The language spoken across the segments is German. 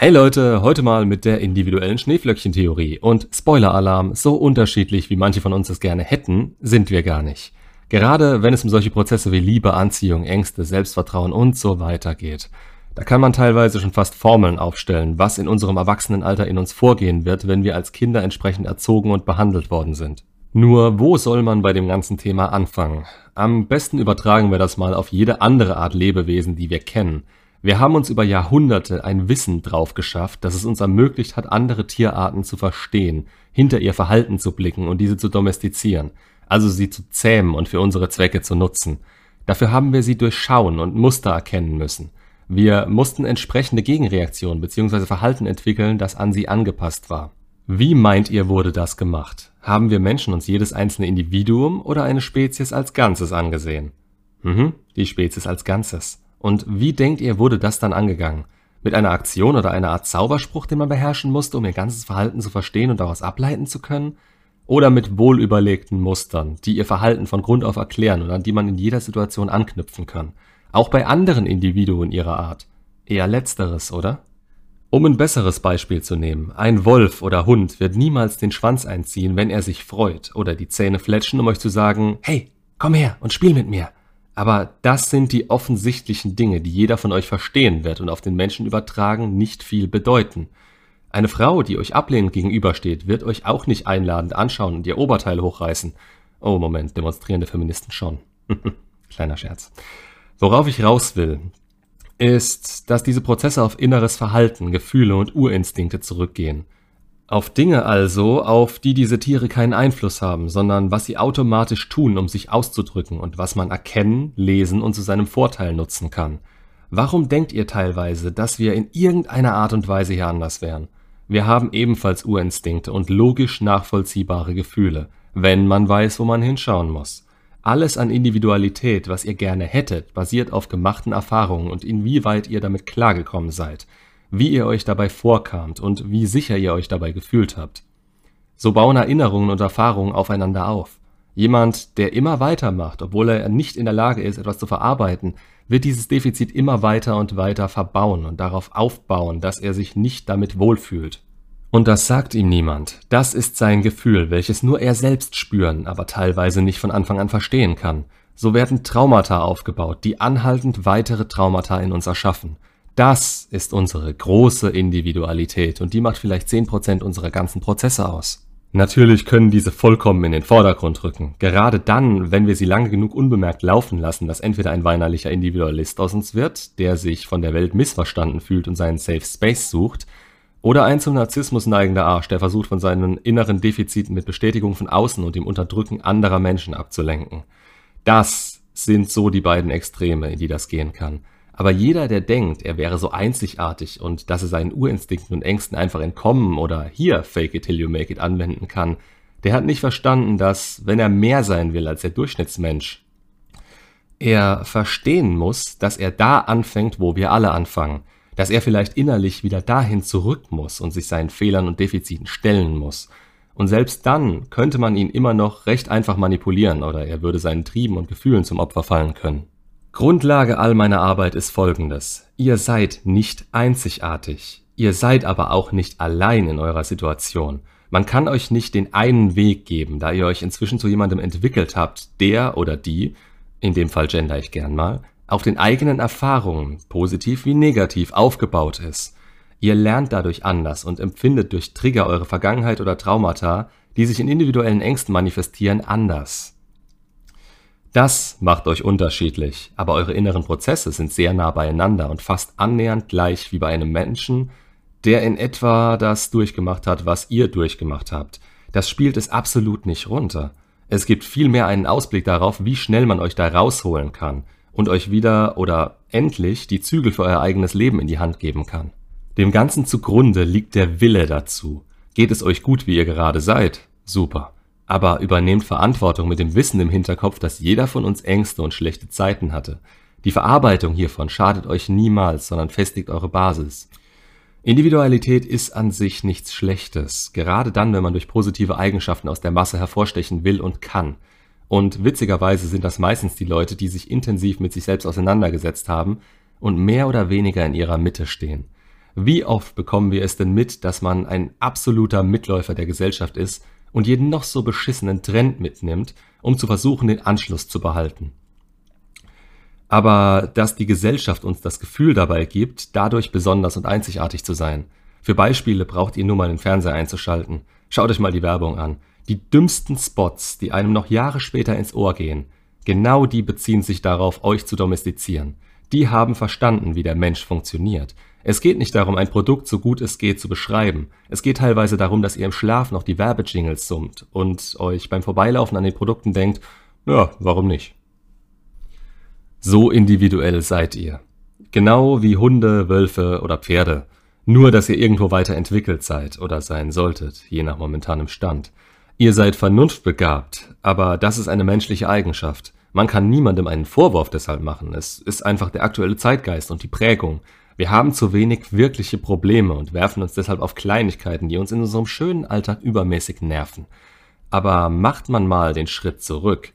Hey Leute, heute mal mit der individuellen Schneeflöckchen-Theorie. Und Spoiler-Alarm, so unterschiedlich wie manche von uns es gerne hätten, sind wir gar nicht. Gerade wenn es um solche Prozesse wie Liebe, Anziehung, Ängste, Selbstvertrauen und so weiter geht. Da kann man teilweise schon fast Formeln aufstellen, was in unserem Erwachsenenalter in uns vorgehen wird, wenn wir als Kinder entsprechend erzogen und behandelt worden sind. Nur wo soll man bei dem ganzen Thema anfangen? Am besten übertragen wir das mal auf jede andere Art Lebewesen, die wir kennen. Wir haben uns über Jahrhunderte ein Wissen drauf geschafft, das es uns ermöglicht hat, andere Tierarten zu verstehen, hinter ihr Verhalten zu blicken und diese zu domestizieren, also sie zu zähmen und für unsere Zwecke zu nutzen. Dafür haben wir sie durchschauen und Muster erkennen müssen. Wir mussten entsprechende Gegenreaktionen bzw. Verhalten entwickeln, das an sie angepasst war. Wie meint ihr, wurde das gemacht? Haben wir Menschen uns jedes einzelne Individuum oder eine Spezies als Ganzes angesehen? Mhm, die Spezies als Ganzes. Und wie denkt ihr, wurde das dann angegangen? Mit einer Aktion oder einer Art Zauberspruch, den man beherrschen musste, um ihr ganzes Verhalten zu verstehen und daraus ableiten zu können? Oder mit wohlüberlegten Mustern, die ihr Verhalten von Grund auf erklären und an die man in jeder Situation anknüpfen kann? Auch bei anderen Individuen ihrer Art. Eher letzteres, oder? Um ein besseres Beispiel zu nehmen, ein Wolf oder Hund wird niemals den Schwanz einziehen, wenn er sich freut, oder die Zähne fletschen, um euch zu sagen, hey, komm her und spiel mit mir. Aber das sind die offensichtlichen Dinge, die jeder von euch verstehen wird und auf den Menschen übertragen nicht viel bedeuten. Eine Frau, die euch ablehnend gegenübersteht, wird euch auch nicht einladend anschauen und ihr Oberteil hochreißen. Oh, Moment, demonstrierende Feministen schon. Kleiner Scherz. Worauf ich raus will, ist, dass diese Prozesse auf inneres Verhalten, Gefühle und Urinstinkte zurückgehen. Auf Dinge also, auf die diese Tiere keinen Einfluss haben, sondern was sie automatisch tun, um sich auszudrücken und was man erkennen, lesen und zu seinem Vorteil nutzen kann. Warum denkt ihr teilweise, dass wir in irgendeiner Art und Weise hier anders wären? Wir haben ebenfalls Urinstinkte und logisch nachvollziehbare Gefühle, wenn man weiß, wo man hinschauen muss. Alles an Individualität, was ihr gerne hättet, basiert auf gemachten Erfahrungen und inwieweit ihr damit klargekommen seid, wie ihr euch dabei vorkamt und wie sicher ihr euch dabei gefühlt habt. So bauen Erinnerungen und Erfahrungen aufeinander auf. Jemand, der immer weitermacht, obwohl er nicht in der Lage ist, etwas zu verarbeiten, wird dieses Defizit immer weiter und weiter verbauen und darauf aufbauen, dass er sich nicht damit wohlfühlt. Und das sagt ihm niemand. Das ist sein Gefühl, welches nur er selbst spüren, aber teilweise nicht von Anfang an verstehen kann. So werden Traumata aufgebaut, die anhaltend weitere Traumata in uns erschaffen. Das ist unsere große Individualität und die macht vielleicht 10% unserer ganzen Prozesse aus. Natürlich können diese vollkommen in den Vordergrund rücken. Gerade dann, wenn wir sie lange genug unbemerkt laufen lassen, dass entweder ein weinerlicher Individualist aus uns wird, der sich von der Welt missverstanden fühlt und seinen Safe Space sucht, oder ein zum Narzissmus neigender Arsch, der versucht, von seinen inneren Defiziten mit Bestätigung von außen und dem Unterdrücken anderer Menschen abzulenken. Das sind so die beiden Extreme, in die das gehen kann. Aber jeder, der denkt, er wäre so einzigartig und dass er seinen Urinstinkten und Ängsten einfach entkommen oder hier fake it till you make it anwenden kann, der hat nicht verstanden, dass, wenn er mehr sein will als der Durchschnittsmensch, er verstehen muss, dass er da anfängt, wo wir alle anfangen dass er vielleicht innerlich wieder dahin zurück muss und sich seinen Fehlern und Defiziten stellen muss. Und selbst dann könnte man ihn immer noch recht einfach manipulieren oder er würde seinen Trieben und Gefühlen zum Opfer fallen können. Grundlage all meiner Arbeit ist folgendes. Ihr seid nicht einzigartig. Ihr seid aber auch nicht allein in eurer Situation. Man kann euch nicht den einen Weg geben, da ihr euch inzwischen zu jemandem entwickelt habt, der oder die, in dem Fall gender ich gern mal, auf den eigenen Erfahrungen, positiv wie negativ, aufgebaut ist. Ihr lernt dadurch anders und empfindet durch Trigger eure Vergangenheit oder Traumata, die sich in individuellen Ängsten manifestieren, anders. Das macht euch unterschiedlich, aber eure inneren Prozesse sind sehr nah beieinander und fast annähernd gleich wie bei einem Menschen, der in etwa das durchgemacht hat, was ihr durchgemacht habt. Das spielt es absolut nicht runter. Es gibt vielmehr einen Ausblick darauf, wie schnell man euch da rausholen kann, und euch wieder oder endlich die Zügel für euer eigenes Leben in die Hand geben kann. Dem Ganzen zugrunde liegt der Wille dazu. Geht es euch gut, wie ihr gerade seid? Super. Aber übernehmt Verantwortung mit dem Wissen im Hinterkopf, dass jeder von uns Ängste und schlechte Zeiten hatte. Die Verarbeitung hiervon schadet euch niemals, sondern festigt eure Basis. Individualität ist an sich nichts Schlechtes, gerade dann, wenn man durch positive Eigenschaften aus der Masse hervorstechen will und kann. Und witzigerweise sind das meistens die Leute, die sich intensiv mit sich selbst auseinandergesetzt haben und mehr oder weniger in ihrer Mitte stehen. Wie oft bekommen wir es denn mit, dass man ein absoluter Mitläufer der Gesellschaft ist und jeden noch so beschissenen Trend mitnimmt, um zu versuchen, den Anschluss zu behalten? Aber dass die Gesellschaft uns das Gefühl dabei gibt, dadurch besonders und einzigartig zu sein. Für Beispiele braucht ihr nur mal den Fernseher einzuschalten. Schaut euch mal die Werbung an. Die dümmsten Spots, die einem noch Jahre später ins Ohr gehen, genau die beziehen sich darauf, euch zu domestizieren. Die haben verstanden, wie der Mensch funktioniert. Es geht nicht darum, ein Produkt so gut es geht zu beschreiben. Es geht teilweise darum, dass ihr im Schlaf noch die Werbejingles summt und euch beim Vorbeilaufen an den Produkten denkt, ja, warum nicht? So individuell seid ihr. Genau wie Hunde, Wölfe oder Pferde. Nur, dass ihr irgendwo weiterentwickelt seid oder sein solltet, je nach momentanem Stand. Ihr seid vernunftbegabt, aber das ist eine menschliche Eigenschaft. Man kann niemandem einen Vorwurf deshalb machen. Es ist einfach der aktuelle Zeitgeist und die Prägung. Wir haben zu wenig wirkliche Probleme und werfen uns deshalb auf Kleinigkeiten, die uns in unserem schönen Alltag übermäßig nerven. Aber macht man mal den Schritt zurück.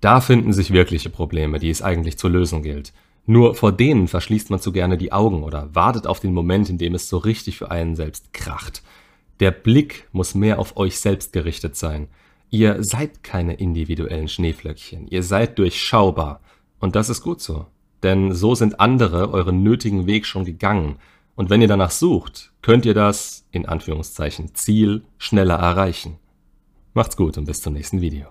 Da finden sich wirkliche Probleme, die es eigentlich zu lösen gilt. Nur vor denen verschließt man zu gerne die Augen oder wartet auf den Moment, in dem es so richtig für einen selbst kracht. Der Blick muss mehr auf euch selbst gerichtet sein. Ihr seid keine individuellen Schneeflöckchen, ihr seid durchschaubar. Und das ist gut so denn so sind andere euren nötigen Weg schon gegangen. Und wenn ihr danach sucht, könnt ihr das, in Anführungszeichen, Ziel schneller erreichen. Macht's gut und bis zum nächsten Video.